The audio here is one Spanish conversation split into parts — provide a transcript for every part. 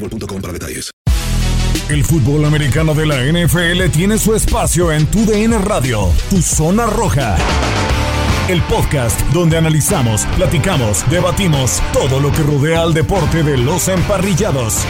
boostmobile.com para detalles. El fútbol americano de la NFL tiene su espacio en Tu DN Radio, Tu Zona Roja. El podcast donde analizamos, platicamos, debatimos todo lo que rodea al deporte de los emparrillados.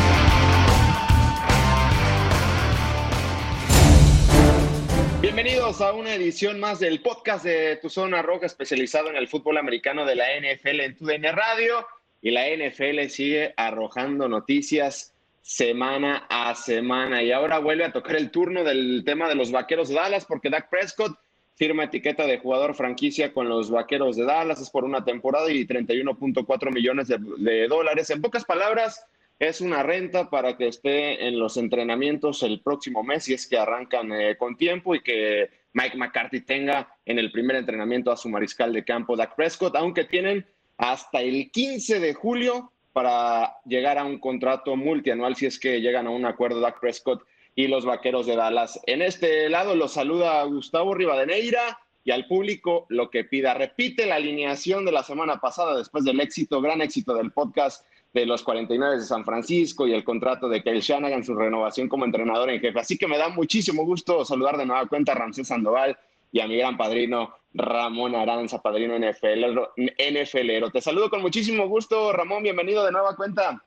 Bienvenidos a una edición más del podcast de Tu Zona Roja, especializado en el fútbol americano de la NFL en TUDN Radio. Y la NFL sigue arrojando noticias semana a semana. Y ahora vuelve a tocar el turno del tema de los vaqueros de Dallas, porque Dak Prescott firma etiqueta de jugador franquicia con los vaqueros de Dallas. Es por una temporada y 31.4 millones de, dólares. En pocas palabras, es una renta para que esté en los entrenamientos el próximo mes, si es que arrancan eh, con tiempo y que Mike McCarthy tenga en el primer entrenamiento a su mariscal de campo, Dak Prescott, aunque tienen hasta el 15 de julio para llegar a un contrato multianual si es que llegan a un acuerdo Dak Prescott y los Vaqueros de Dallas. En este lado los saluda Gustavo Rivadeneira y al público lo que pida. Repite la alineación de la semana pasada después del éxito, gran éxito del podcast de los 49 de San Francisco y el contrato de Kyle Shanahan, su renovación como entrenador en jefe. Así que me da muchísimo gusto saludar de nueva cuenta a Ramsés Sandoval y a mi gran padrino Ramón Aranza, padrino NFL, NFLero. Te saludo con muchísimo gusto, Ramón, bienvenido de nueva cuenta.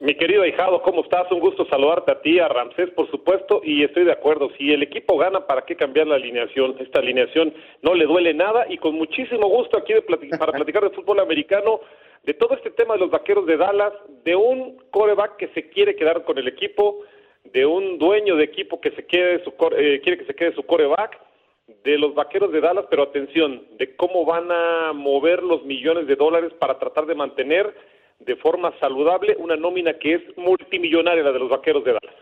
Mi querido ahijado, ¿cómo estás? Un gusto saludarte a ti, a Ramsés, por supuesto, y estoy de acuerdo. Si el equipo gana, ¿para qué cambiar la alineación? Esta alineación no le duele nada y con muchísimo gusto aquí de para platicar de fútbol americano, de todo este tema de los vaqueros de Dallas, de un coreback que se quiere quedar con el equipo, de un dueño de equipo que se quede su eh, quiere que se quede su coreback, de los vaqueros de Dallas, pero atención, de cómo van a mover los millones de dólares para tratar de mantener de forma saludable una nómina que es multimillonaria, la de los vaqueros de Dallas.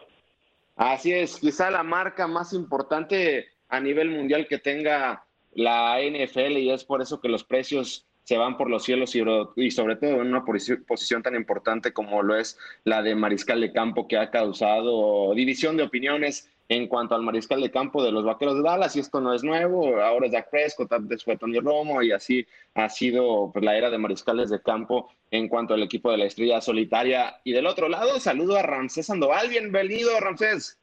Así es, quizá la marca más importante a nivel mundial que tenga la NFL y es por eso que los precios se van por los cielos y, sobre todo en una posi- posición tan importante como lo es la de mariscal de campo que ha causado división de opiniones en cuanto al mariscal de campo de los Vaqueros de Dallas y esto no es nuevo, ahora es Dak Prescott, antes fue Tony Romo y así ha sido pues, la era de mariscales de campo en cuanto al equipo de la estrella solitaria. Y del otro lado, saludo a Ramsés Sandoval, bienvenido Ramsés.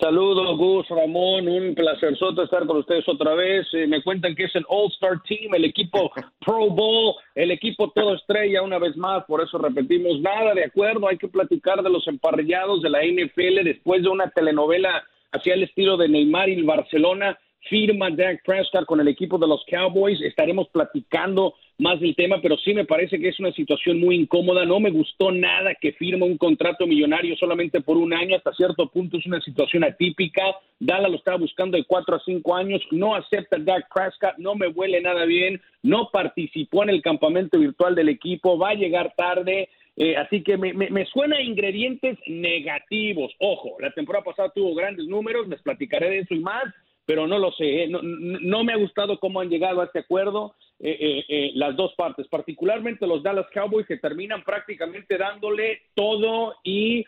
Saludos, Gus, Ramón, un placer estar con ustedes otra vez. Eh, me cuentan que es el All-Star Team, el equipo Pro Bowl, el equipo todo estrella una vez más, por eso repetimos, nada de acuerdo, hay que platicar de los emparrillados de la NFL después de una telenovela hacia el estilo de Neymar y el Barcelona, firma Dak Prescott con el equipo de los Cowboys. Estaremos platicando más del tema, pero sí me parece que es una situación muy incómoda. No me gustó nada que firme un contrato millonario solamente por un año. Hasta cierto punto es una situación atípica. Dallas lo estaba buscando de cuatro a cinco años. No acepta Dak Prescott. No me huele nada bien. No participó en el campamento virtual del equipo. Va a llegar tarde. Eh, así que me, me, suena a ingredientes negativos. Ojo, la temporada pasada tuvo grandes números, les platicaré de eso y más, pero no lo sé. ¿eh? No, no, me ha gustado cómo han llegado a este acuerdo eh, las dos partes, particularmente los Dallas Cowboys que terminan prácticamente dándole todo y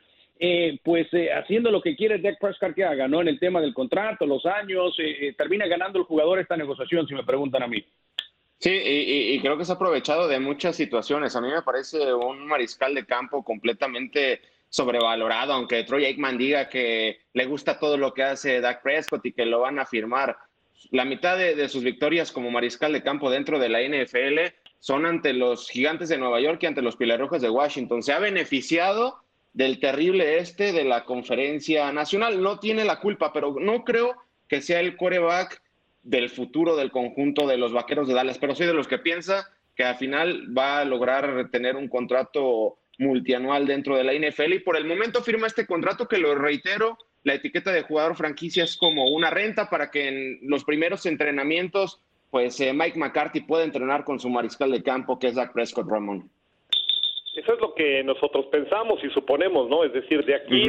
pues haciendo lo que quiere Dak Prescott que haga, ¿no? En el tema del contrato, los años, termina ganando el jugador esta negociación, si me preguntan a mí. Sí, y, creo que se ha aprovechado de muchas situaciones. A mí me parece un mariscal de campo completamente sobrevalorado, aunque Troy Aikman diga que le gusta todo lo que hace Dak Prescott y que lo van a firmar. La mitad de, sus victorias como mariscal de campo dentro de la NFL son ante los gigantes de Nueva York y ante los Pilarrojas de Washington. Se ha beneficiado del terrible este de la conferencia nacional. No tiene la culpa, pero no creo que sea el coreback del futuro del conjunto de los Vaqueros de Dallas, pero soy de los que piensa que al final va a lograr tener un contrato multianual dentro de la NFL y por el momento firma este contrato que lo reitero, la etiqueta de jugador franquicia es como una renta para que en los primeros entrenamientos pues eh, Mike McCarthy pueda entrenar con su mariscal de campo que es Zach Prescott Ramón. Eso es lo que nosotros pensamos y suponemos, ¿no? Es decir, de aquí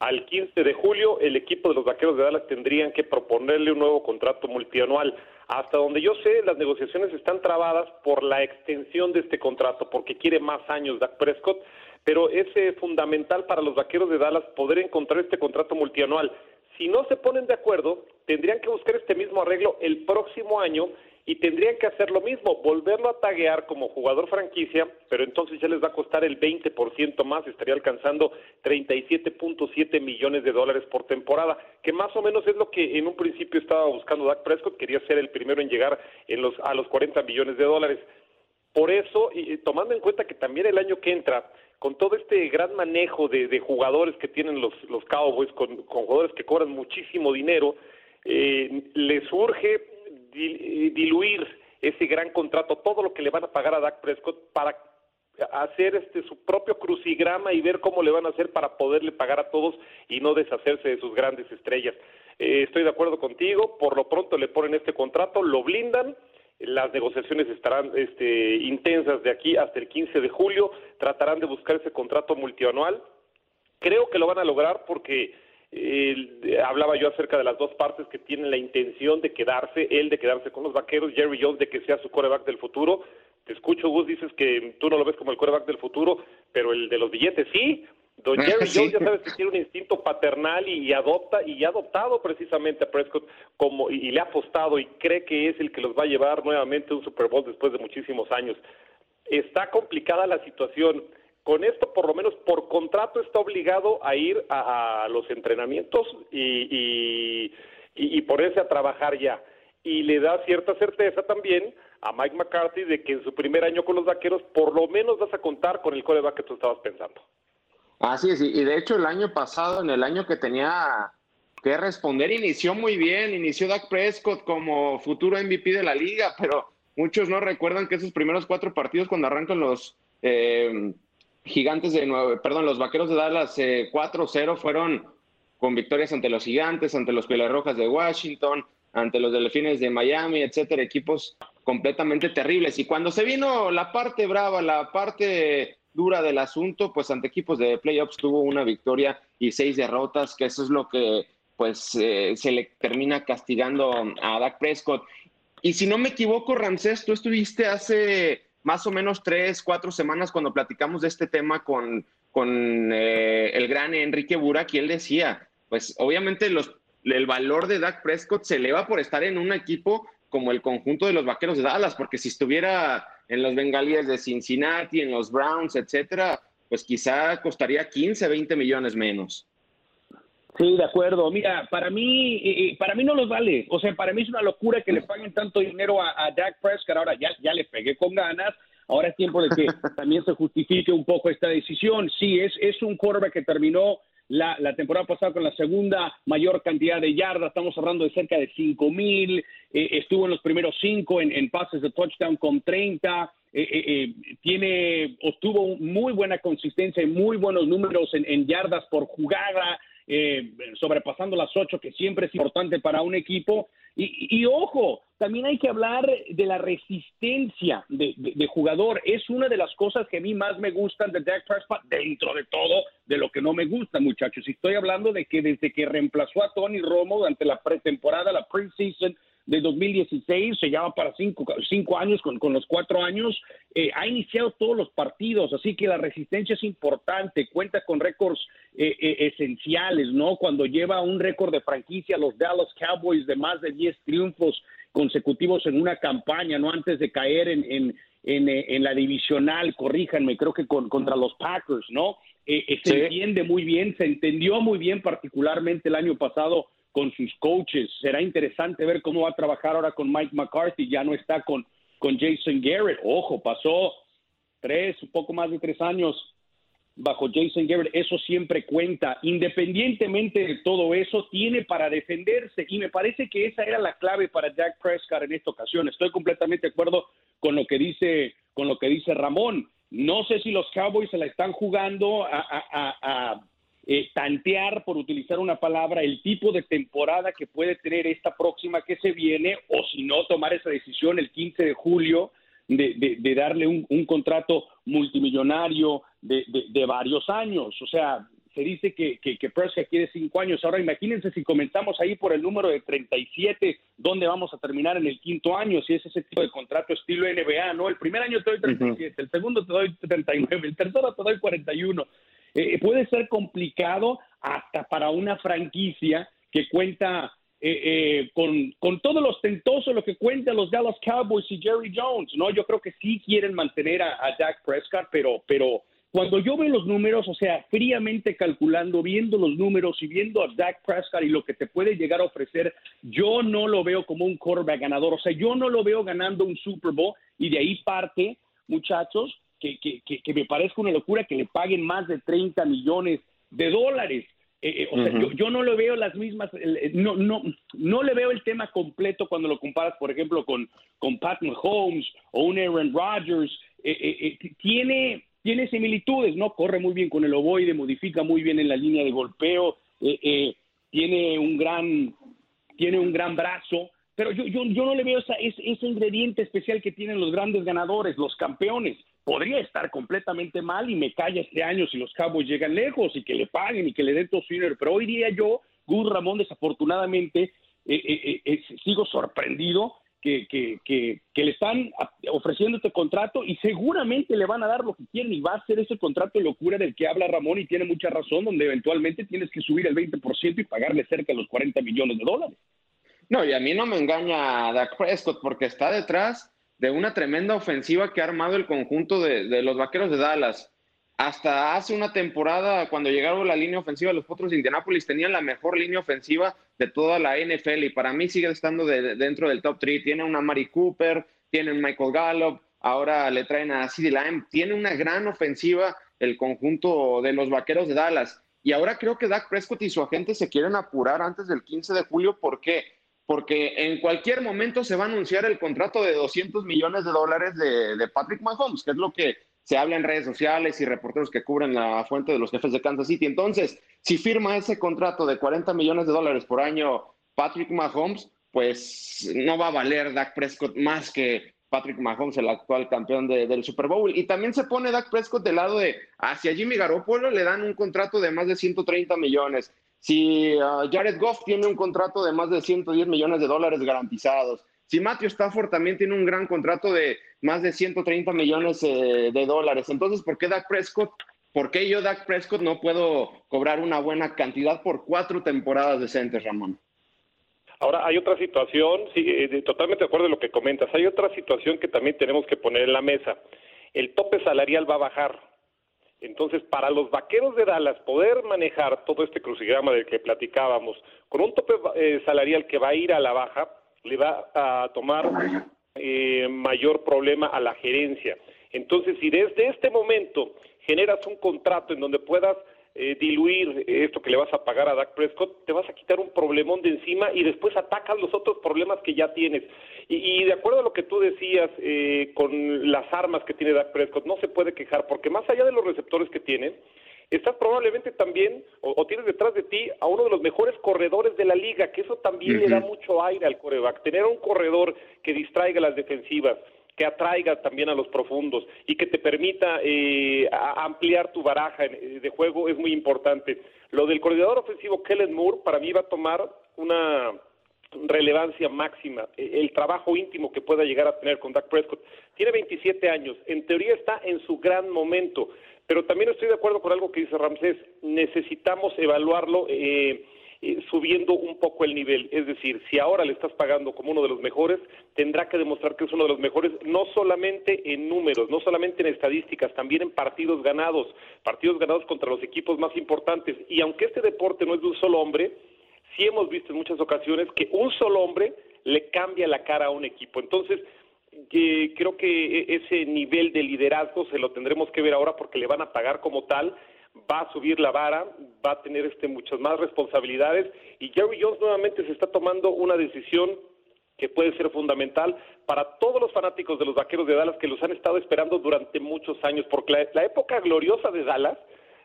al 15 de julio, el equipo de los Vaqueros de Dallas tendrían que proponerle un nuevo contrato multianual. Hasta donde yo sé, las negociaciones están trabadas por la extensión de este contrato, porque quiere más años Dak Prescott, pero es eh, fundamental para los Vaqueros de Dallas poder encontrar este contrato multianual. Si no se ponen de acuerdo, tendrían que buscar este mismo arreglo el próximo año y tendrían que hacer lo mismo, volverlo a taguear como jugador franquicia, pero entonces ya les va a costar el 20% más, estaría alcanzando 37.7 millones de dólares por temporada, que más o menos es lo que en un principio estaba buscando Dak Prescott, quería ser el primero en llegar en los, a los 40 millones de dólares. Por eso, y tomando en cuenta que también el año que entra, con todo este gran manejo de, jugadores que tienen los, los Cowboys, con, jugadores que cobran muchísimo dinero, eh, les urge diluir ese gran contrato, todo lo que le van a pagar a Dak Prescott para hacer este su propio crucigrama y ver cómo le van a hacer para poderle pagar a todos y no deshacerse de sus grandes estrellas. Eh, estoy de acuerdo contigo, por lo pronto le ponen este contrato, lo blindan, las negociaciones estarán este, intensas de aquí hasta el 15 de julio, tratarán de buscar ese contrato multianual. Creo que lo van a lograr porque hablaba yo acerca de las dos partes que tienen la intención de quedarse, él de quedarse con los vaqueros, Jerry Jones de que sea su coreback del futuro. Te escucho, Gus, dices que tú no lo ves como el coreback del futuro, pero el de los billetes sí. Don Jerry Jones ya sabes que tiene un instinto paternal y, adopta y ha adoptado precisamente a Prescott como y, le ha apostado y cree que es el que los va a llevar nuevamente a un Super Bowl después de muchísimos años. Está complicada la situación con esto, por lo menos por contrato, está obligado a ir a, los entrenamientos y, y, ponerse a trabajar ya. Y le da cierta certeza también a Mike McCarthy de que en su primer año con los vaqueros, por lo menos vas a contar con el coreback que tú estabas pensando. Así es, y de hecho el año pasado, en el año que tenía que responder, inició muy bien, inició Dak Prescott como futuro MVP de la liga, pero muchos no recuerdan que esos primeros cuatro partidos cuando arrancan los eh, Gigantes de Nueva, perdón, los Vaqueros de Dallas 4-0 eh, fueron con victorias ante los Gigantes, ante los Pieles de Washington, ante los Delfines de Miami, etcétera, equipos completamente terribles. Y cuando se vino la parte brava, la parte dura del asunto, pues ante equipos de playoffs tuvo una victoria y seis derrotas, que eso es lo que pues eh, se le termina castigando a Dak Prescott. Y si no me equivoco, Ramsés, tú estuviste hace más o menos tres, cuatro semanas cuando platicamos de este tema con, con eh, el gran Enrique Burak y él decía, pues obviamente los, el valor de Dak Prescott se eleva por estar en un equipo como el conjunto de los Vaqueros de Dallas, porque si estuviera en los Bengalíes de Cincinnati, en los Browns, etcétera, pues quizá costaría 15, 20 millones menos. Sí, de acuerdo. Mira, para mí, para mí no los vale. O sea, para mí es una locura que le paguen tanto dinero a, a Dak Prescott. Ahora ya, ya le pegué con ganas. Ahora es tiempo de que también se justifique un poco esta decisión. Sí, es, es un quarterback que terminó la, la, temporada pasada con la segunda mayor cantidad de yardas, estamos hablando de cerca de 5 mil, eh, estuvo en los primeros cinco en, en, pases de touchdown con 30, eh, eh, tiene, obtuvo muy buena consistencia y muy buenos números en, en yardas por jugada, sobrepasando las 8, que siempre es importante para un equipo. Y, ojo, también hay que hablar de la resistencia de, jugador. Es una de las cosas que a mí más me gustan de Dak Prescott, dentro de todo, de lo que no me gusta, muchachos. Y estoy hablando de que desde que reemplazó a Tony Romo durante la pretemporada, la preseason, de 2016, se llama para cinco, cinco años, con, con los cuatro años, eh, ha iniciado todos los partidos, así que la resistencia es importante, cuenta con récords eh, eh, esenciales, ¿no? Cuando lleva un récord de franquicia los Dallas Cowboys de más de 10 triunfos consecutivos en una campaña, ¿no? Antes de caer en, en, en, la divisional, corríjanme, creo que con, contra los Packers, ¿no? se entiende muy bien, se entendió muy bien, particularmente el año pasado con sus coaches. Será interesante ver cómo va a trabajar ahora con Mike McCarthy. Ya no está con, con Jason Garrett. Ojo, pasó tres, un poco más de tres años bajo Jason Garrett. Eso siempre cuenta. Independientemente de todo eso, tiene para defenderse. Y me parece que esa era la clave para Jack Prescott en esta ocasión. Estoy completamente de acuerdo con lo que dice, con lo que dice Ramón. No sé si los Cowboys se la están jugando a, a eh, tantear, por utilizar una palabra, el tipo de temporada que puede tener esta próxima que se viene, o si no, tomar esa decisión el 15 de julio de, de, darle un, un, contrato multimillonario de, de, varios años. O sea, se dice que, que, que Prescott quiere cinco años. Ahora imagínense si comenzamos ahí por el número de 37, ¿dónde vamos a terminar en el quinto año? Si es ese tipo de contrato estilo NBA, ¿no? El primer año te doy 37, el segundo te doy 39, el tercero te doy 41. Eh, puede ser complicado hasta para una franquicia que cuenta eh, eh, con, con todo lo ostentoso lo que cuentan los Dallas Cowboys y Jerry Jones, ¿no? Yo creo que sí quieren mantener a, a Dak Prescott, pero, pero cuando yo veo los números, o sea, fríamente calculando, viendo los números y viendo a Dak Prescott y lo que te puede llegar a ofrecer, yo no lo veo como un quarterback ganador, o sea, yo no lo veo ganando un Super Bowl y de ahí parte, muchachos, que, que, que, me parezca una locura que le paguen más de 30 millones de dólares. Eh, eh, o sea, yo, yo, no le veo las mismas, no, no, no le veo el tema completo cuando lo comparas, por ejemplo, con, con Pat Mahomes o un Aaron Rodgers. Eh, tiene, tiene similitudes, ¿no? Corre muy bien con el ovoide, modifica muy bien en la línea de golpeo, tiene un gran, tiene un gran brazo, pero yo, yo, yo no le veo esa, ese, ese ingrediente especial que tienen los grandes ganadores, los campeones podría estar completamente mal y me calla este año si los Cowboys llegan lejos y que le paguen y que le den todo su dinero. Pero hoy día yo, Gus Ramón, desafortunadamente, eh, eh, eh, sigo sorprendido que, que, que, le están ofreciendo este contrato y seguramente le van a dar lo que quieren y va a ser ese contrato de locura del que habla Ramón y tiene mucha razón, donde eventualmente tienes que subir el 20% y pagarle cerca de los 40 millones de dólares. No, y a mí no me engaña Dak Prescott porque está detrás de una tremenda ofensiva que ha armado el conjunto de, los Vaqueros de Dallas. Hasta hace una temporada, cuando llegaron la línea ofensiva, los Potros de Indianápolis tenían la mejor línea ofensiva de toda la NFL y para mí sigue estando dentro del top 3. Tiene una Mari Cooper, tiene un Michael Gallup, ahora le traen a CeeDee Lamb. Tiene una gran ofensiva el conjunto de los Vaqueros de Dallas. Y ahora creo que Dak Prescott y su agente se quieren apurar antes del 15 de julio. ¿Por qué? Porque en cualquier momento se va a anunciar el contrato de 200 millones de dólares de, Patrick Mahomes, que es lo que se habla en redes sociales y reporteros que cubren la fuente de los jefes de Kansas City. Entonces, si firma ese contrato de 40 millones de dólares por año Patrick Mahomes, pues no va a valer Dak Prescott más que Patrick Mahomes, el actual campeón del Super Bowl. Y también se pone Dak Prescott del lado de hacia Jimmy Garoppolo le dan un contrato de más de 130 millones. Si uh, Jared Goff tiene un contrato de más de 110 millones de dólares garantizados, si Matthew Stafford también tiene un gran contrato de más de 130 millones eh, de dólares, entonces, ¿por qué Dak Prescott? ¿Por qué yo, Dak Prescott, no puedo cobrar una buena cantidad por cuatro temporadas decentes, Ramón? Ahora, hay otra situación, sí, eh, totalmente de acuerdo en lo que comentas, hay otra situación que también tenemos que poner en la mesa. El tope salarial va a bajar. Entonces, para los vaqueros de Dallas poder manejar todo este crucigrama del que platicábamos, con un tope eh, salarial que va a ir a la baja, le va a tomar eh, mayor problema a la gerencia. Entonces, si desde este momento generas un contrato en donde puedas eh, diluir esto que le vas a pagar a Dak Prescott, te vas a quitar un problemón de encima y después atacas los otros problemas que ya tienes. Y, de acuerdo a lo que tú decías, eh, con las armas que tiene Dak Prescott, no se puede quejar, porque más allá de los receptores que tiene, estás probablemente también, o, tienes detrás de ti a uno de los mejores corredores de la liga, que eso también le da mucho aire al coreback. Tener un corredor que distraiga las defensivas, que atraiga también a los profundos y que te permita eh, ampliar tu baraja eh, de juego es muy importante. Lo del coordinador ofensivo Kellen Moore para mí va a tomar una relevancia máxima, e, el trabajo íntimo que pueda llegar a tener con Dak Prescott. Tiene 27 años, en teoría está en su gran momento, pero también estoy de acuerdo con algo que dice Ramsés, necesitamos evaluarlo. Eh, eh, subiendo un poco el nivel. Es decir, si ahora le estás pagando como uno de los mejores, tendrá que demostrar que es uno de los mejores, no solamente en números, no solamente en estadísticas, también en partidos ganados, partidos ganados contra los equipos más importantes. Y aunque este deporte no es de un solo hombre, sí hemos visto en muchas ocasiones que un solo hombre le cambia la cara a un equipo. Entonces, eh, creo que e-, ese nivel de liderazgo se lo tendremos que ver ahora porque le van a pagar como tal va a subir la vara, va a tener este muchas más responsabilidades y Jerry Jones nuevamente se está tomando una decisión que puede ser fundamental para todos los fanáticos de los Vaqueros de Dallas que los han estado esperando durante muchos años, porque la, época gloriosa de Dallas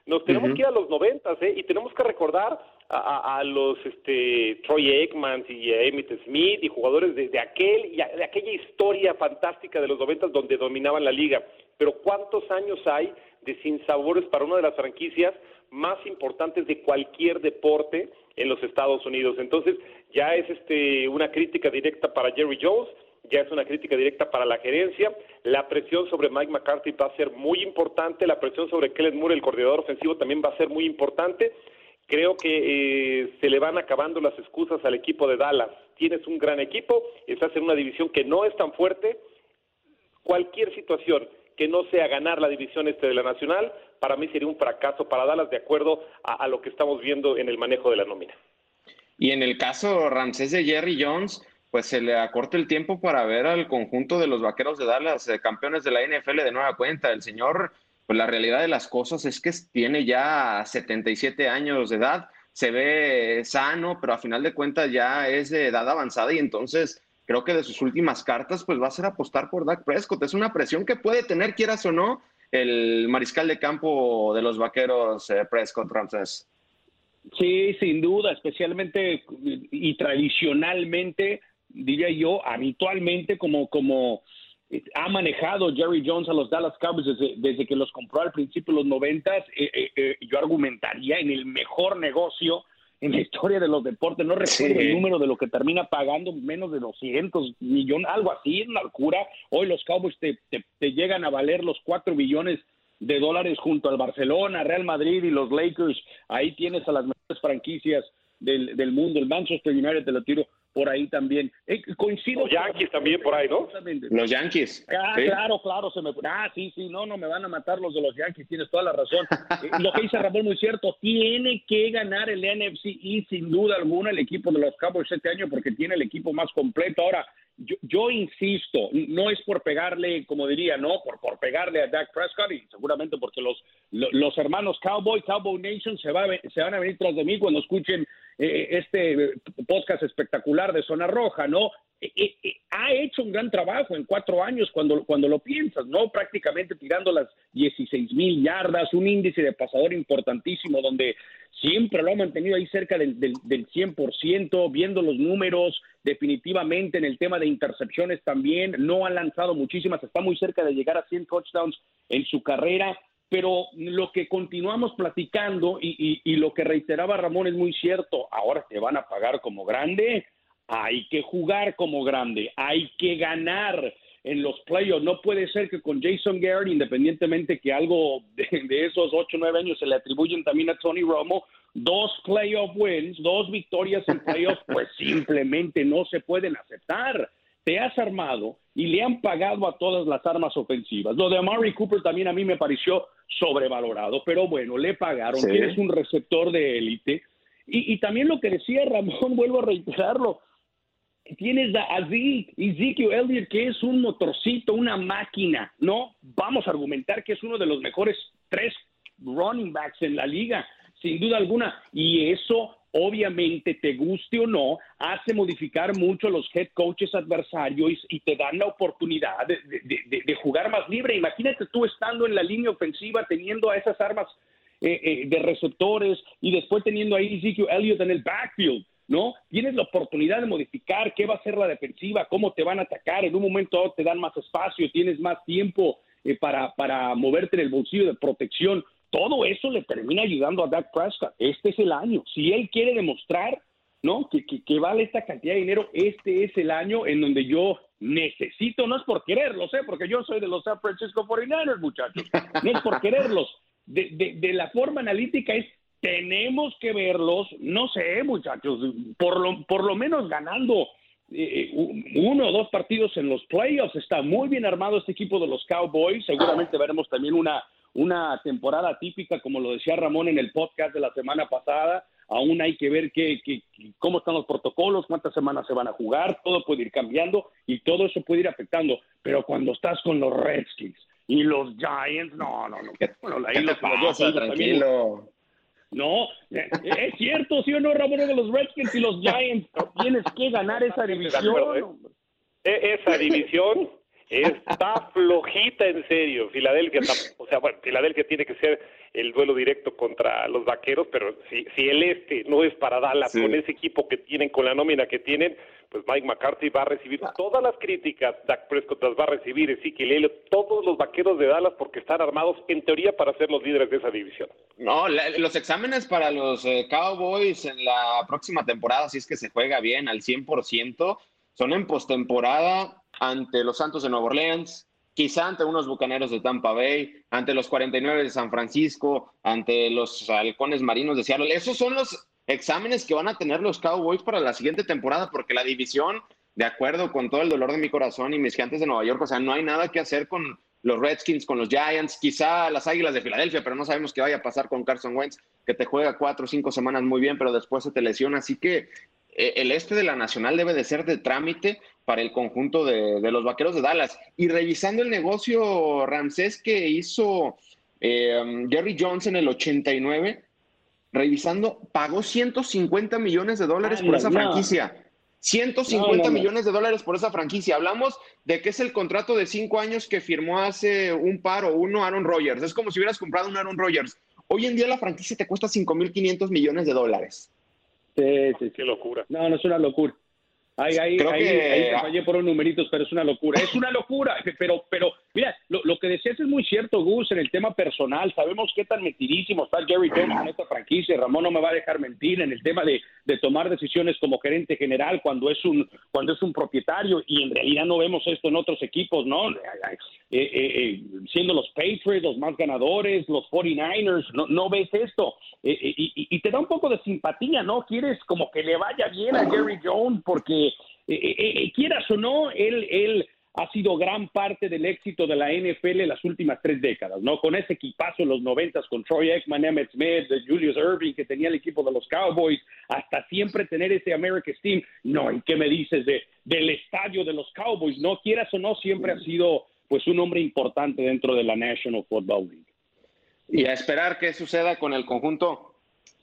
nos tenemos que ir a los noventas, ¿eh? Y tenemos que recordar a, los este, Troy Aikman y a Emmitt Smith y jugadores de, aquel y de aquella historia fantástica de los noventas donde dominaban la liga. Pero ¿cuántos años hay de sinsabores para una de las franquicias más importantes de cualquier deporte en los Estados Unidos. Entonces, ya es este una crítica directa para Jerry Jones, ya es una crítica directa para la gerencia. La presión sobre Mike McCarthy va a ser muy importante, la presión sobre Kellen Moore, el coordinador ofensivo, también va a ser muy importante. Creo que eh, se le van acabando las excusas al equipo de Dallas. Tienes un gran equipo, estás en una división que no es tan fuerte. Cualquier situación que no sea ganar la división este de la Nacional, para mí sería un fracaso para Dallas de acuerdo a, lo que estamos viendo en el manejo de la nómina. Y en el caso Ramsés de Jerry Jones, pues se le acorta el tiempo para ver al conjunto de los Vaqueros de Dallas, eh, campeones de la NFL de nueva cuenta. El señor, pues la realidad de las cosas es que tiene ya 77 años de edad, se ve sano, pero a final de cuentas ya es de edad avanzada y entonces creo que de sus últimas cartas, pues va a ser apostar por Dak Prescott. Es una presión que puede tener, quieras o no, el mariscal de campo de los vaqueros eh, Prescott Ramses. Sí, sin duda, especialmente y tradicionalmente, diría yo, habitualmente como, como eh, ha manejado Jerry Jones a los Dallas Cowboys desde, que los compró al principio de los noventas, eh, yo argumentaría en el mejor negocio en la historia de los deportes. No recuerdo el número de lo que termina pagando, menos de 200 millones, algo así, es una locura. Hoy los Cowboys te, te, llegan a valer los 4 billones de dólares junto al Barcelona, Real Madrid y los Lakers. Ahí tienes a las mejores franquicias del, del mundo. El Manchester United te lo tiro por ahí también. Eh, coincido. Los Yankees también por ahí, ¿no? Los Yankees. Ah, claro, claro, se me. Ah, sí, sí, no, no me van a matar los de los Yankees, tienes toda la razón. Eh, lo que dice Ramón muy cierto, tiene que ganar el NFC y sin duda alguna el equipo de los Cowboys este año porque tiene el equipo más completo. Ahora, yo, yo, insisto, no es por pegarle, como diría, no, por, por pegarle a Dak Prescott y seguramente porque los, los, hermanos Cowboy, Cowboy Nation se, va se van a venir tras de mí cuando escuchen eh, este podcast espectacular de Zona Roja, ¿no? Eh, eh, ha hecho un gran trabajo en cuatro años cuando, cuando lo piensas, ¿no? Prácticamente tirando las 16 mil yardas, un índice de pasador importantísimo donde siempre lo ha mantenido ahí cerca del, del, del 100%, viendo los números, definitivamente en el tema de intercepciones también, no ha lanzado muchísimas, está muy cerca de llegar a 100 touchdowns en su carrera, pero lo que continuamos platicando y, y, lo que reiteraba Ramón es muy cierto, ahora te van a pagar como grande, hay que jugar como grande, hay que ganar en los playoffs. No puede ser que con Jason Garrett, independientemente que algo de, esos ocho o nueve años se le atribuyen también a Tony Romo, dos playoff wins, dos victorias en playoffs, pues simplemente no se pueden aceptar. Te has armado y le han pagado a todas las armas ofensivas. Lo de Amari Cooper también a mí me pareció sobrevalorado, pero bueno, le pagaron. Tienes un receptor de élite. Y, y también lo que decía Ramón, vuelvo a reiterarlo, tienes a Ezekiel Elliott, que es un motorcito, una máquina, ¿no? Vamos a argumentar que es uno de los mejores tres running backs en la liga. sin duda alguna. Y eso, obviamente, te guste o no, hace modificar mucho los head coaches adversarios y, te dan la oportunidad de, de, jugar más libre. Imagínate tú estando en la línea ofensiva, teniendo a esas armas eh, eh, de receptores y después teniendo ahí Ezekiel Elliott en el backfield. ¿No? Tienes la oportunidad de modificar qué va a ser la defensiva, cómo te van a atacar, en un momento te dan más espacio, tienes más tiempo eh, para, para moverte en el bolsillo de protección. Todo eso le termina ayudando a Dak Prescott. Este es el año. Si él quiere demostrar ¿no? Que, que, vale esta cantidad de dinero, este es el año en donde yo necesito, no es por quererlos, sé porque yo soy de los San Francisco 49ers, muchachos, no es por quererlos, de, de, la forma analítica es tenemos que verlos, no sé, muchachos, por lo, por lo menos ganando eh, uno o dos partidos en los playoffs. Está muy bien armado este equipo de los Cowboys. Seguramente veremos también una, una temporada típica, como lo decía Ramón en el podcast de la semana pasada. Aún hay que ver qué, cómo están los protocolos, cuántas semanas se van a jugar, todo puede ir cambiando y todo eso puede ir afectando. Pero cuando estás con los Redskins, y los Giants, no, no, no. Bueno, ahí los, pasa, tranquilo. No, eh, es cierto, sí o no, Ramón, de los Redskins y los Giants. Tienes que ganar esa división. E, esa división está flojita en serio. Filadelfia, o sea, bueno, Filadelfia tiene que ser el duelo directo contra los vaqueros, pero si, si el este no es para Dallas con ese equipo que tienen, con la nómina que tienen, pues Mike McCarthy va a recibir todas las críticas, Dak Prescott las va a recibir, Ezekiel Elliott, todos los vaqueros de Dallas porque están armados en teoría para ser los líderes de esa división. No, los exámenes para los eh, Cowboys en la próxima temporada, si es que se juega bien al 100%, son en postemporada ante los Santos de Nueva Orleans, quizá ante unos Bucaneros de Tampa Bay, ante los 49 de San Francisco, ante los Halcones Marinos de Seattle. Esos son los exámenes que van a tener los Cowboys para la siguiente temporada, porque la división, de acuerdo con todo el dolor de mi corazón y mis gigantes de Nueva York, o sea, no hay nada que hacer con los Redskins, con los Giants, quizá las Águilas de Filadelfia, pero no sabemos qué vaya a pasar con Carson Wentz, que te juega cuatro o cinco semanas muy bien, pero después se te lesiona. Así que eh, el este de la Nacional debe de ser de trámite para el conjunto de, los Vaqueros de Dallas. Y revisando el negocio Ramsés que hizo eh, Jerry Jones en el 89, revisando, pagó 150 millones de dólares por esa franquicia. 150 millones de dólares por esa franquicia. Hablamos de que es el contrato de cinco años que firmó hace un par o uno Aaron Rodgers. Es como si hubieras comprado un Aaron Rodgers. Hoy en día la franquicia te cuesta 5.500 millones de dólares. Sí, sí, qué locura. No, no es una locura. Ahí, ahí, ahí, ahí, te fallé por unos numeritos, pero es una locura. Es una locura, pero, pero mira, lo, lo, que decías es muy cierto, Gus, en el tema personal. Sabemos qué tan metidísimo está Jerry Jones en esta franquicia. Ramón no me va a dejar mentir en el tema de, de, tomar decisiones como gerente general cuando es un cuando es un propietario y en realidad no vemos esto en otros equipos, ¿no? Eh, eh, eh, siendo los Patriots los más ganadores, los 49ers, no, no ves esto. Y, y te da un poco de simpatía, ¿no? Quieres como que le vaya bien a Jerry Jones porque eh, eh, eh, quieras o no, él, ha sido gran parte del éxito de la NFL en las últimas tres décadas, ¿no? Con ese equipazo en los noventas, con Troy Aikman, Emmett Smith, Julius Irving, que tenía el equipo de los Cowboys, hasta siempre tener ese American Team. No, ¿y qué me dices de, del estadio de los Cowboys? No, quieras o no, siempre ha sido pues un hombre importante dentro de la National Football League. Y a esperar qué suceda con el conjunto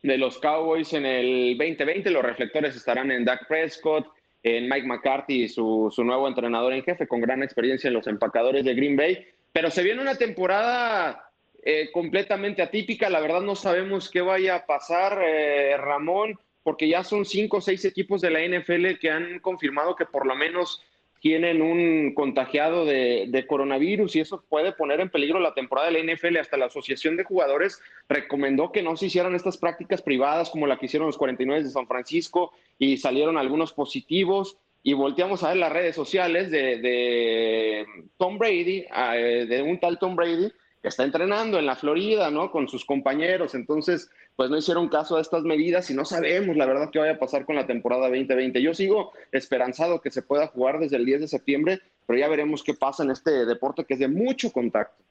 de los Cowboys en el 2020. Los reflectores estarán en Dak Prescott, en Mike McCarthy, su, su nuevo entrenador en jefe, con gran experiencia en los empacadores de Green Bay. Pero se viene una temporada eh, completamente atípica. La verdad no sabemos qué vaya a pasar, eh, Ramón, porque ya son cinco o seis equipos de la NFL que han confirmado que por lo menos tienen un contagiado de, coronavirus y eso puede poner en peligro la temporada de la NFL. Hasta la Asociación de Jugadores recomendó que no se hicieran estas prácticas privadas como la que hicieron los 49 de San Francisco y salieron algunos positivos. Y volteamos a ver las redes sociales de, de Tom Brady, eh, de un tal Tom Brady, está entrenando en la Florida, ¿no? Con sus compañeros. Entonces, pues no hicieron caso a estas medidas y no sabemos la verdad qué vaya a pasar con la temporada 2020. Yo sigo esperanzado que se pueda jugar desde el 10 de septiembre, pero ya veremos qué pasa en este deporte que es de mucho contacto.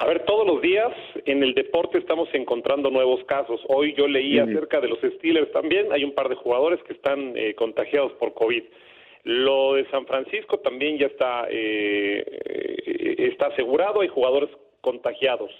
A ver, todos los días en el deporte estamos encontrando nuevos casos. Hoy yo leí acerca de los Steelers también. Hay un par de jugadores que están eh, contagiados por COVID. Lo de San Francisco también ya está, eh, está asegurado. Hay jugadores contagiados.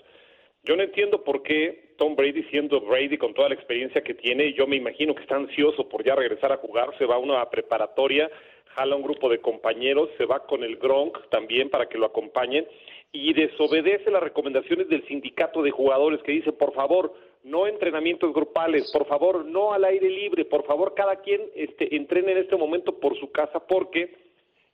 Yo no entiendo por qué Tom Brady siendo Brady con toda la experiencia que tiene, yo me imagino que está ansioso por ya regresar a jugar, se va a una preparatoria, jala un grupo de compañeros, se va con el Gronk también para que lo acompañen y desobedece las recomendaciones del sindicato de jugadores que dice, por favor, no entrenamientos grupales, por favor, no al aire libre, por favor, cada quien este, entrene en este momento por su casa porque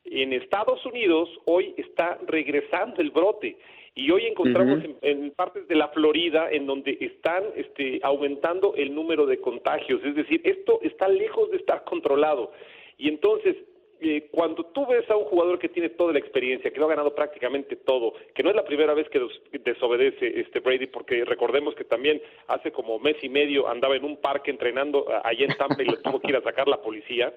en Estados Unidos hoy está regresando el brote. Y hoy encontramos en, partes de la Florida en donde están este, aumentando el número de contagios, es decir, esto está lejos de estar controlado. Y entonces eh, cuando tú ves a un jugador que tiene toda la experiencia, que lo ha ganado prácticamente todo, que no es la primera vez que desobedece este Brady, porque recordemos que también hace como mes y medio andaba en un parque entrenando allá en Tampa y lo tuvo que ir a sacar la policía.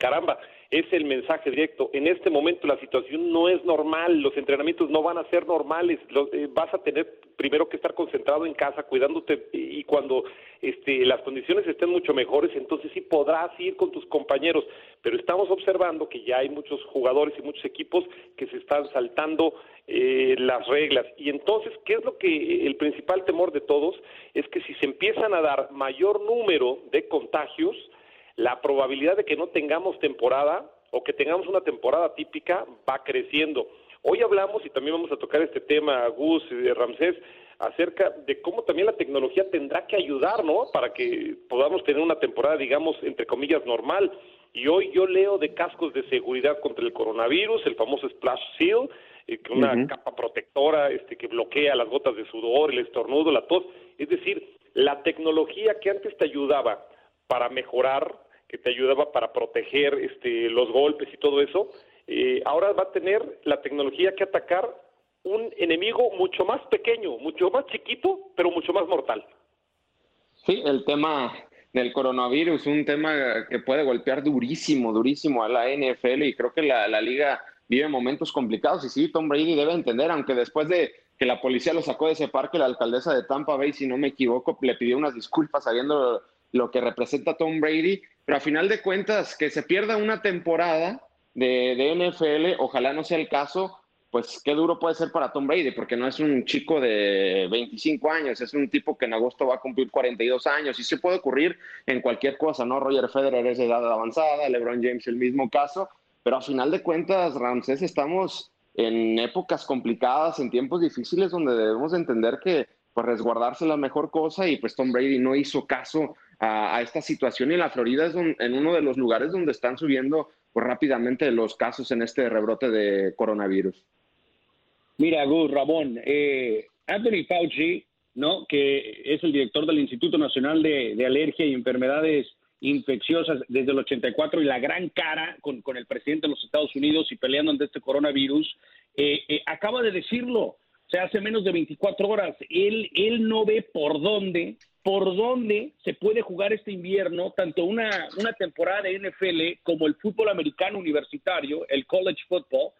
Caramba, es el mensaje directo. En este momento la situación no es normal, los entrenamientos no van a ser normales, eh, vas a tener primero que estar concentrado en casa, cuidándote y cuando este, las condiciones estén mucho mejores, entonces sí podrás ir con tus compañeros. Pero estamos observando que ya hay muchos jugadores y muchos equipos que se están saltando eh, las reglas. Y entonces, ¿qué es lo que el principal temor de todos? Es que si se empiezan a dar mayor número de contagios, la probabilidad de que no tengamos temporada o que tengamos una temporada típica va creciendo. Hoy hablamos, y también vamos a tocar este tema, Gus y de Ramsés, acerca de cómo también la tecnología tendrá que ayudar, ¿no? Para que podamos tener una temporada, digamos, entre comillas, normal. Y hoy yo leo de cascos de seguridad contra el coronavirus, el famoso Splash Seal, eh, una capa protectora este, que bloquea las gotas de sudor, el estornudo, la tos. Es decir, la tecnología que antes te ayudaba para mejorar, que te ayudaba para proteger este, los golpes y todo eso, eh, ahora va a tener la tecnología que atacar un enemigo mucho más pequeño, mucho más chiquito, pero mucho más mortal. Sí, el tema del coronavirus, un tema que puede golpear durísimo, durísimo a la NFL y creo que la, la liga vive momentos complicados y sí, Tom Brady debe entender, aunque después de que la policía lo sacó de ese parque, la alcaldesa de Tampa Bay, si no me equivoco, le pidió unas disculpas sabiendo lo que representa Tom Brady, pero a final de cuentas, que se pierda una temporada de, NFL, ojalá no sea el caso, pues qué duro puede ser para Tom Brady, porque no es un chico de 25 años, es un tipo que en agosto va a cumplir 42 años y se puede ocurrir en cualquier cosa, ¿no? Roger Federer es de edad avanzada, LeBron James el mismo caso, pero a final de cuentas, Ramsés, estamos en épocas complicadas, en tiempos difíciles donde debemos entender que pues resguardarse la mejor cosa y pues Tom Brady no hizo caso a, esta situación y la Florida es en uno de los lugares donde están subiendo pues, rápidamente los casos en este rebrote de coronavirus. Mira, Gus, Ramón, eh, Anthony Fauci, ¿no? que es el director del Instituto Nacional de, Alergia y Enfermedades infecciosas desde el 84 y la gran cara con, el presidente de los Estados Unidos y peleando ante este coronavirus, eh, eh, acaba de decirlo, o sea, hace menos de 24 horas, él, él no ve por dónde por dónde se puede jugar este invierno tanto una, una temporada de NFL como el fútbol americano universitario, el college football,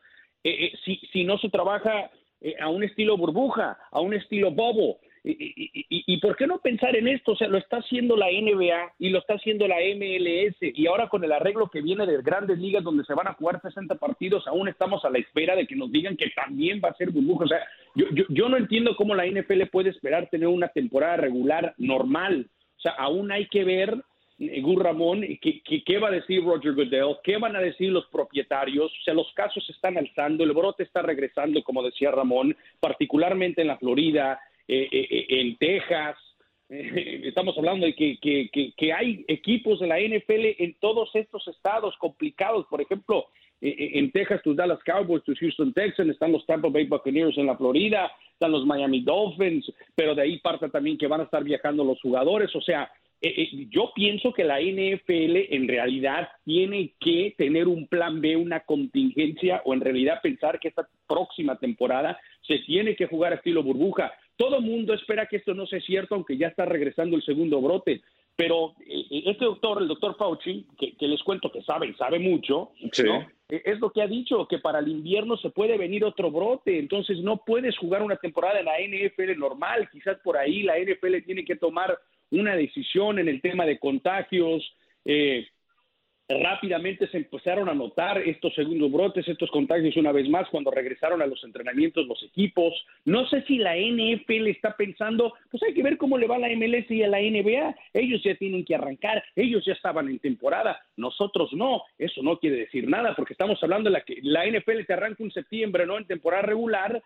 eh, eh, si, si no se trabaja eh, a un estilo burbuja, a un estilo bobo. Y, por qué no pensar en esto? O sea, lo está haciendo la NBA y lo está haciendo la MLS y ahora con el arreglo que viene de grandes ligas donde se van a jugar 60 partidos, aún estamos a la espera de que nos digan que también va a ser burbuja. O sea, yo, yo, yo no entiendo cómo la NFL puede esperar tener una temporada regular normal. O sea, aún hay que ver eh, Gur Ramón, ¿qué, ¿qué, va a decir Roger Goodell? ¿Qué van a decir los propietarios? O sea, los casos se están alzando, el brote está regresando, como decía Ramón, particularmente en la Florida, eh, eh, eh, en Texas. estamos hablando de que, que, que, hay equipos de la NFL en todos estos estados complicados. Por ejemplo, en Texas, tus Dallas Cowboys, tus Houston Texans, están los Tampa Bay Buccaneers en la Florida, están los Miami Dolphins, pero de ahí parte también que van a estar viajando los jugadores. O sea, yo pienso que la NFL en realidad tiene que tener un plan B, una contingencia, o en realidad pensar que esta próxima temporada se tiene que jugar a estilo burbuja. Todo mundo espera que esto no sea cierto, aunque ya está regresando el segundo brote. Pero eh, eh, este doctor, el doctor Fauci, que, les cuento que sabe y sabe mucho, eh, es lo que ha dicho, que para el invierno se puede venir otro brote. Entonces no puedes jugar una temporada en la NFL normal. Quizás por ahí la NFL tiene que tomar una decisión en el tema de contagios. Rápidamente se empezaron a notar estos segundos brotes, estos contagios una vez más cuando regresaron a los entrenamientos los equipos. No sé si la NFL está pensando, pues hay que ver cómo le va a la MLS y a la NBA. Ellos ya tienen que arrancar, ellos ya estaban en temporada, nosotros no. Eso no quiere decir nada porque estamos hablando de la que la NFL te arranca en septiembre, no en temporada regular.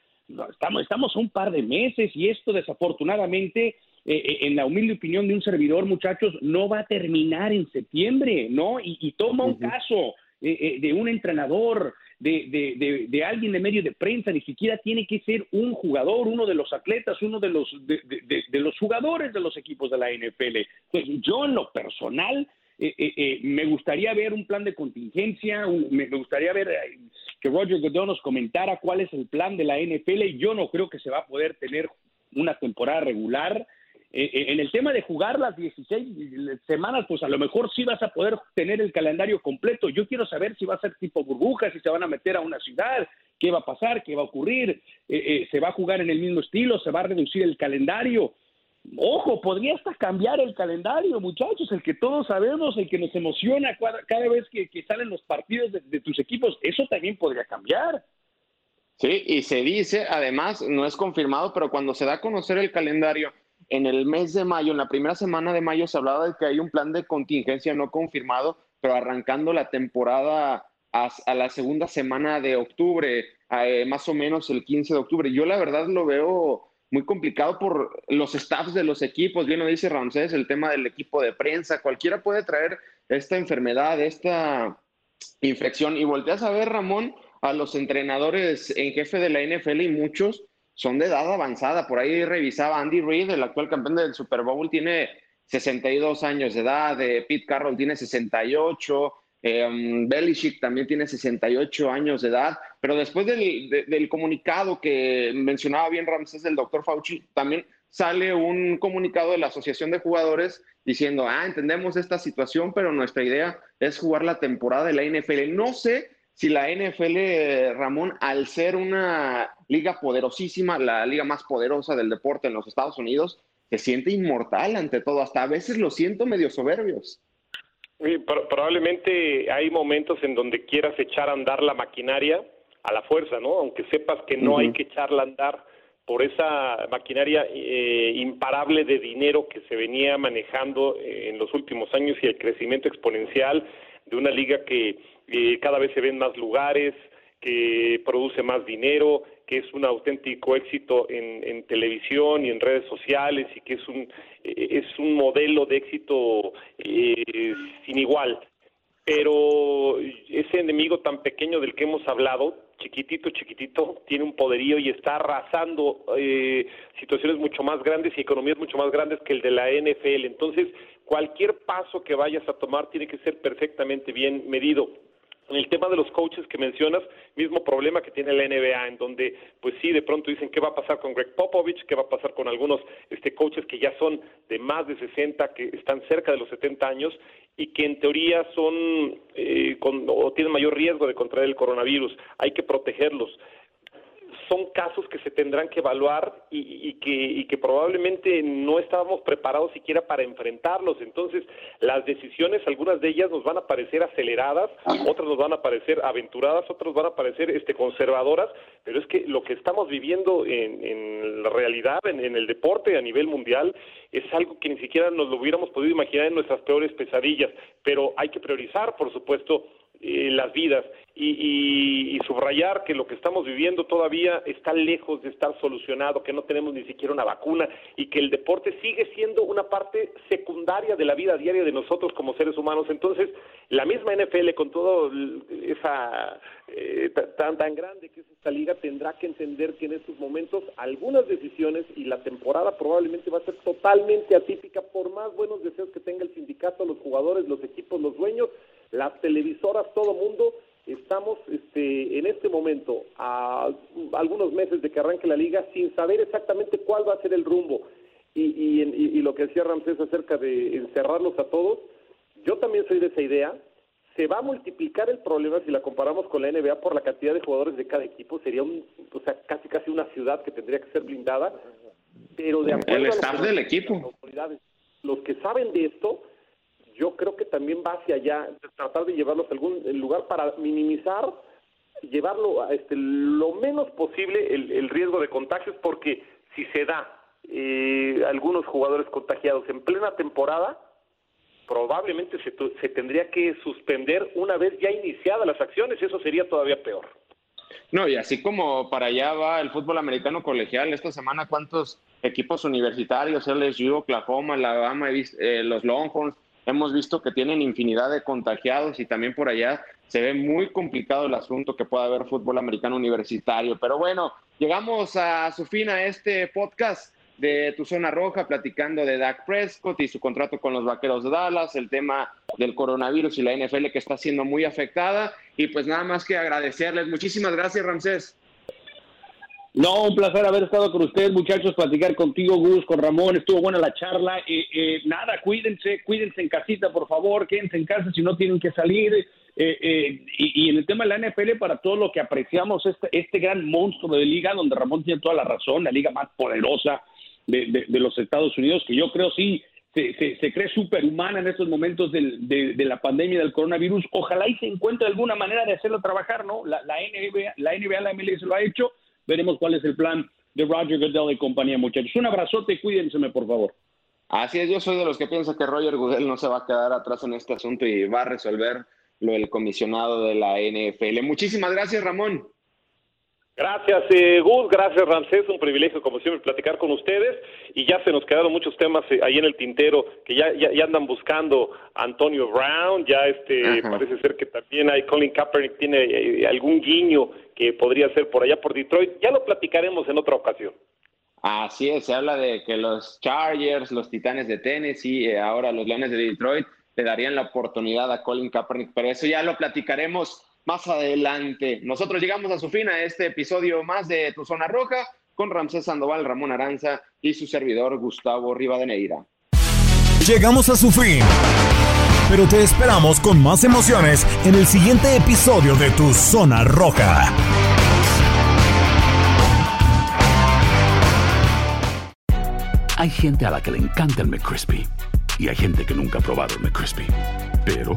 estamos, estamos un par de meses y esto desafortunadamente eh, eh, en la humilde opinión de un servidor, muchachos, no va a terminar en septiembre, ¿no? Y, toma un caso eh, de un entrenador, de, de, alguien de medio de prensa, ni siquiera tiene que ser un jugador, uno de los atletas, uno de los, de, los jugadores de los equipos de la NFL. Pues yo en lo personal me gustaría ver un plan de contingencia, me gustaría ver que Roger Godot nos comentara cuál es el plan de la NFL. Yo no creo que se va a poder tener una temporada regular. Eh, eh, en el tema de jugar las 16 semanas, pues a lo mejor sí vas a poder tener el calendario completo. Yo quiero saber si va a ser tipo burbujas, si se van a meter a una ciudad, qué va a pasar, qué va a ocurrir, eh, se va a jugar en el mismo estilo, se va a reducir el calendario. Ojo, podría hasta cambiar el calendario, muchachos, el que todos sabemos, el que nos emociona cada, vez que, salen los partidos de tus equipos, eso también podría cambiar. Sí, y se dice, además, no es confirmado, pero cuando se da a conocer el calendario, en el mes de mayo, en la primera semana de mayo, se hablaba de que hay un plan de contingencia no confirmado, pero arrancando la temporada a, la segunda semana de octubre, eh, más o menos el 15 de octubre. Yo la verdad lo veo muy complicado por los staffs de los equipos. Bien lo dice Ramsés, el tema del equipo de prensa. Cualquiera puede traer esta enfermedad, esta infección. Y volteas a ver, Ramón, a los entrenadores en jefe de la NFL y muchos son de edad avanzada. Por ahí revisaba Andy Reid, el actual campeón del Super Bowl, tiene 62 años de edad, eh, Pete Carroll tiene 68, eh, um, Belichick también tiene 68 años de edad, pero después del, comunicado que mencionaba bien Ramsés del doctor Fauci, también sale un comunicado de la Asociación de Jugadores diciendo, ah, entendemos esta situación, pero nuestra idea es jugar la temporada de la NFL. No sé si la NFL, Ramón, al ser una liga poderosísima, la liga más poderosa del deporte en los Estados Unidos, se siente inmortal ante todo. Hasta a veces lo siento medio soberbios. probablemente hay momentos en donde quieras echar a andar la maquinaria a la fuerza, ¿no? Aunque sepas que no hay que echarla a andar por esa maquinaria eh, imparable de dinero que se venía manejando en los últimos años y el crecimiento exponencial de una liga que eh, cada vez se ven más lugares, que produce más dinero, que es un auténtico éxito en, televisión y en redes sociales y que es un, eh, es un modelo de éxito eh, sin igual. Pero ese enemigo tan pequeño del que hemos hablado, chiquitito, chiquitito, tiene un poderío y está arrasando eh, situaciones mucho más grandes y economías mucho más grandes que el de la NFL. Entonces, cualquier paso que vayas a tomar tiene que ser perfectamente bien medido. En el tema de los coaches que mencionas, mismo problema que tiene la NBA, en donde, pues sí, de pronto dicen qué va a pasar con Greg Popovich, qué va a pasar con algunos este, coaches que ya son de más de 60, que están cerca de los 70 años y que en teoría son eh, o tienen mayor riesgo de contraer el coronavirus. Hay que protegerlos son casos que se tendrán que evaluar y, que, que, probablemente no estábamos preparados siquiera para enfrentarlos. Entonces, las decisiones, algunas de ellas nos van a parecer aceleradas, otras nos van a parecer aventuradas, otras van a parecer este, conservadoras, pero es que lo que estamos viviendo en, la realidad, en, en el deporte a nivel mundial, es algo que ni siquiera nos lo hubiéramos podido imaginar en nuestras peores pesadillas. Pero hay que priorizar, por supuesto, eh, las vidas y, subrayar que lo que estamos viviendo todavía está lejos de estar solucionado, que no tenemos ni siquiera una vacuna y que el deporte sigue siendo una parte secundaria de la vida diaria de nosotros como seres humanos. Entonces, la misma NFL con todo esa eh, tan tan grande que es esta liga tendrá que entender que en estos momentos algunas decisiones y la temporada probablemente va a ser totalmente atípica por más buenos deseos que tenga el sindicato, los jugadores, los equipos, los dueños las televisoras, todo mundo, estamos este, en este momento a algunos meses de que arranque la liga sin saber exactamente cuál va a ser el rumbo. Y, y, lo que decía Ramsés acerca de encerrarlos a todos, yo también soy de esa idea. Se va a multiplicar el problema si la comparamos con la NBA por la cantidad de jugadores de cada equipo. Sería un, o sea, casi casi una ciudad que tendría que ser blindada. Pero de acuerdo el staff del equipo. Autoridades, los que saben de esto, yo creo que también va hacia allá, tratar de llevarlos a algún lugar para minimizar, llevarlo a este, lo menos posible el, el riesgo de contagios, porque si se da eh, algunos jugadores contagiados en plena temporada, probablemente se, se tendría que suspender una vez ya iniciadas las acciones, eso sería todavía peor. No, y así como para allá va el fútbol americano colegial, esta semana cuántos equipos universitarios, LSU, Oklahoma, Alabama, eh, los Longhorns, hemos visto que tienen infinidad de contagiados y también por allá se ve muy complicado el asunto que pueda haber fútbol americano universitario. Pero bueno, llegamos a su fin a este podcast de tu zona roja, platicando de Dak Prescott y su contrato con los Vaqueros de Dallas, el tema del coronavirus y la NFL que está siendo muy afectada. Y pues nada más que agradecerles. Muchísimas gracias, Ramsés. No, un placer haber estado con ustedes, muchachos, platicar contigo, Gus, con Ramón, estuvo buena la charla. Eh, eh, nada, cuídense, cuídense en casita, por favor, quédense en casa si no tienen que salir. Eh, y, en el tema de la NFL, para todo lo que apreciamos, este, este gran monstruo de liga, donde Ramón tiene toda la razón, la liga más poderosa de, los Estados Unidos, que yo creo sí se, se, cree superhumana en estos momentos de, la pandemia del coronavirus. Ojalá y se encuentre alguna manera de hacerlo trabajar, ¿no? La, la NBA, la NBA, la MLS lo ha hecho veremos cuál es el plan de Roger Goodell y compañía, muchachos. Un abrazote, cuídense, por favor. Así es, yo soy de los que piensa que Roger Goodell no se va a quedar atrás en este asunto y va a resolver lo del comisionado de la NFL. Muchísimas gracias, Ramón. Gracias, eh, Gus. Gracias, Ramsés. Un privilegio, como siempre, platicar con ustedes. Y ya se nos quedaron muchos temas eh, ahí en el tintero que ya, ya, andan buscando Antonio Brown. Ya este parece ser que también hay Colin Kaepernick tiene eh, algún guiño que podría ser por allá por Detroit. Ya lo platicaremos en otra ocasión. Así es, se habla de que los Chargers, los Titanes de Tennessee, eh, ahora los Leones de Detroit le darían la oportunidad a Colin Kaepernick, pero eso ya lo platicaremos más adelante. Nosotros llegamos a su fin a este episodio más de Tu Zona Roja con Ramsés Sandoval, Ramón Aranza y su servidor Gustavo Rivadeneira. Llegamos a su fin, pero te esperamos con más emociones en el siguiente episodio de Tu Zona Roja. Hay gente a la que le encanta el McCrispy y hay gente que nunca ha probado el McCrispy. Pero